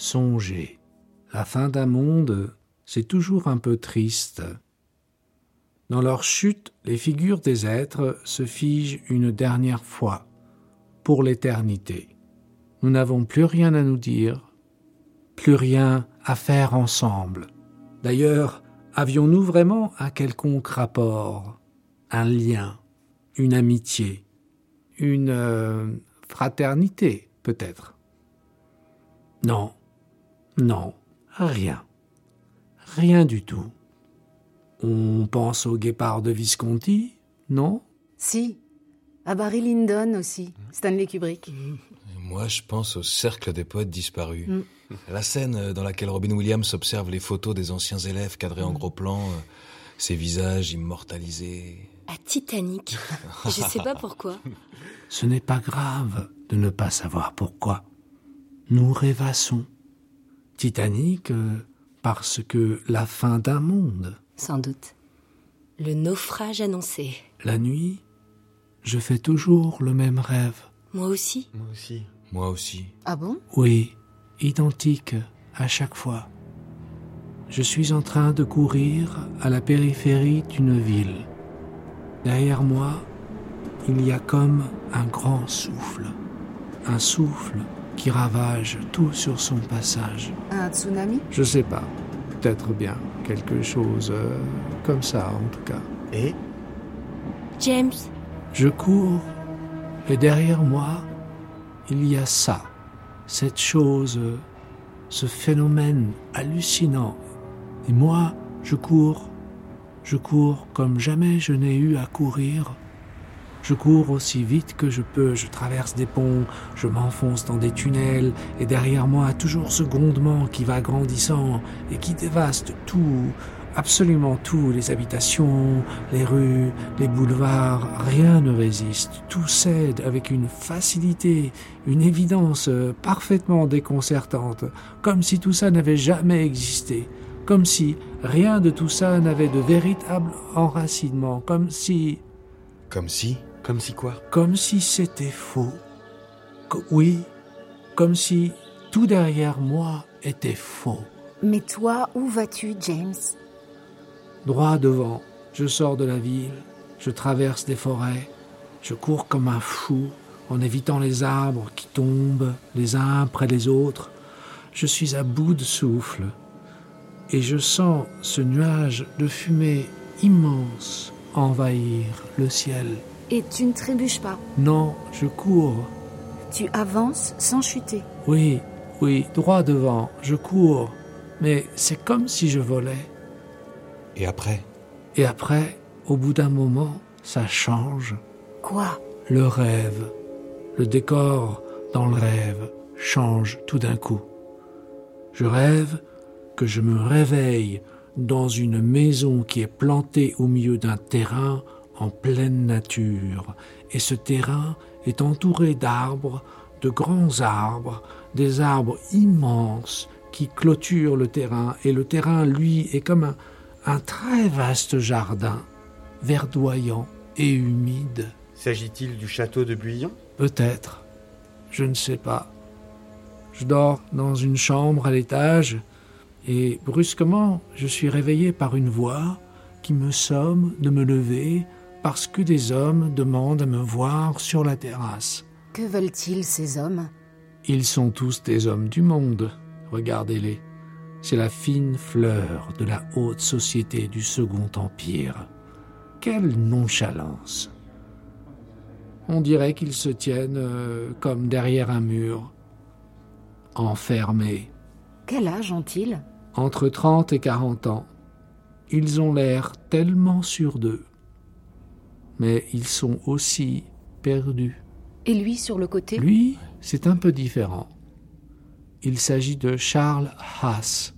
Songez, la fin d'un monde, c'est toujours un peu triste. Dans leur chute, les figures des êtres se figent une dernière fois, pour l'éternité. Nous n'avons plus rien à nous dire, plus rien à faire ensemble. D'ailleurs, avions-nous vraiment un quelconque rapport, un lien, une amitié, une euh, fraternité peut-être? Non, non, rien, rien du tout. On pense au guépard de Visconti, non? Si, à Barry Lyndon aussi, Stanley Kubrick. Moi, je pense au cercle des poètes disparus. Mm. La scène dans laquelle Robin Williams observe les photos des anciens élèves cadrés en gros plan, euh, ces visages immortalisés. À Titanic. Je sais pas pourquoi. Ce n'est pas grave de ne pas savoir pourquoi. Nous rêvassons. Titanic, euh, parce que la fin d'un monde. Sans doute. Le naufrage annoncé. La nuit, je fais toujours le même rêve. Moi aussi. Moi aussi. Moi aussi. Ah bon? Oui, identique à chaque fois. Je suis en train de courir à la périphérie d'une ville. Derrière moi, il y a comme un grand souffle. Un souffle qui ravage tout sur son passage. Un tsunami? Je sais pas. Peut-être bien quelque chose euh, comme ça en tout cas. Et? James, Je cours et derrière moi, il y a ça, cette chose, euh, ce phénomène hallucinant. Et moi, je cours, je cours comme jamais je n'ai eu à courir. Je cours aussi vite que je peux, je traverse des ponts, je m'enfonce dans des tunnels, et derrière moi toujours ce grondement qui va grandissant et qui dévaste tout, absolument tout, les habitations, les rues, les boulevards, rien ne résiste, tout cède avec une facilité, une évidence euh, parfaitement déconcertante, comme si tout ça n'avait jamais existé, comme si rien de tout ça n'avait de véritable enracinement, comme si Comme si. Comme si quoi? Comme si c'était faux. Oui, comme si tout derrière moi était faux. Mais toi, où vas-tu, James? Droit devant, je sors de la ville, je traverse des forêts, je cours comme un fou en évitant les arbres qui tombent les uns après les autres. Je suis à bout de souffle et je sens ce nuage de fumée immense envahir le ciel. Et tu ne trébuches pas. Non, je cours. Tu avances sans chuter. Oui, oui, droit devant, je cours. Mais c'est comme si je volais. Et après? Et après, au bout d'un moment, ça change. Quoi? Le rêve, le décor dans le rêve change tout d'un coup. Je rêve que je me réveille dans une maison qui est plantée au milieu d'un terrain en pleine nature. Et ce terrain est entouré d'arbres, de grands arbres, des arbres immenses qui clôturent le terrain. Et le terrain, lui, est comme un, un très vaste jardin, verdoyant et humide. S'agit-il du château de Buillon Peut-être. Je ne sais pas. Je dors dans une chambre à l'étage et brusquement je suis réveillé par une voix qui me somme de me lever parce que des hommes demandent à me voir sur la terrasse. Que veulent-ils, ces hommes? Ils sont tous des hommes du monde. Regardez-les. C'est la fine fleur de la haute société du Second Empire. Quelle nonchalance. On dirait qu'ils se tiennent euh, comme derrière un mur, enfermés, Quel âge ont-ils? Entre 30 et 40 ans. Ils ont l'air tellement sûrs d'eux. Mais ils sont aussi perdus. Et lui sur le côté? Lui, c'est un peu différent. Il s'agit de Charles Haas.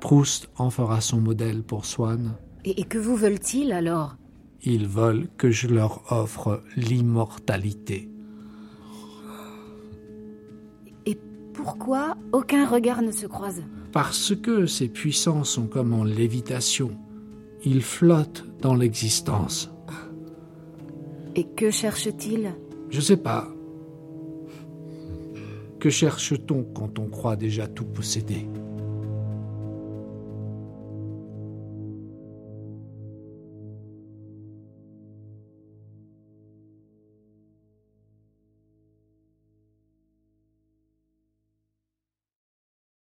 Proust en fera son modèle pour Swann. et, et que vous veulent-ils alors? Ils veulent que je leur offre l'immortalité. Et pourquoi aucun regard ne se croise? Parce que ces puissants sont comme en lévitation. Ils flottent dans l'existence. Et que cherchent-ils Je sais pas. Que cherche-t-on quand on croit déjà tout posséder?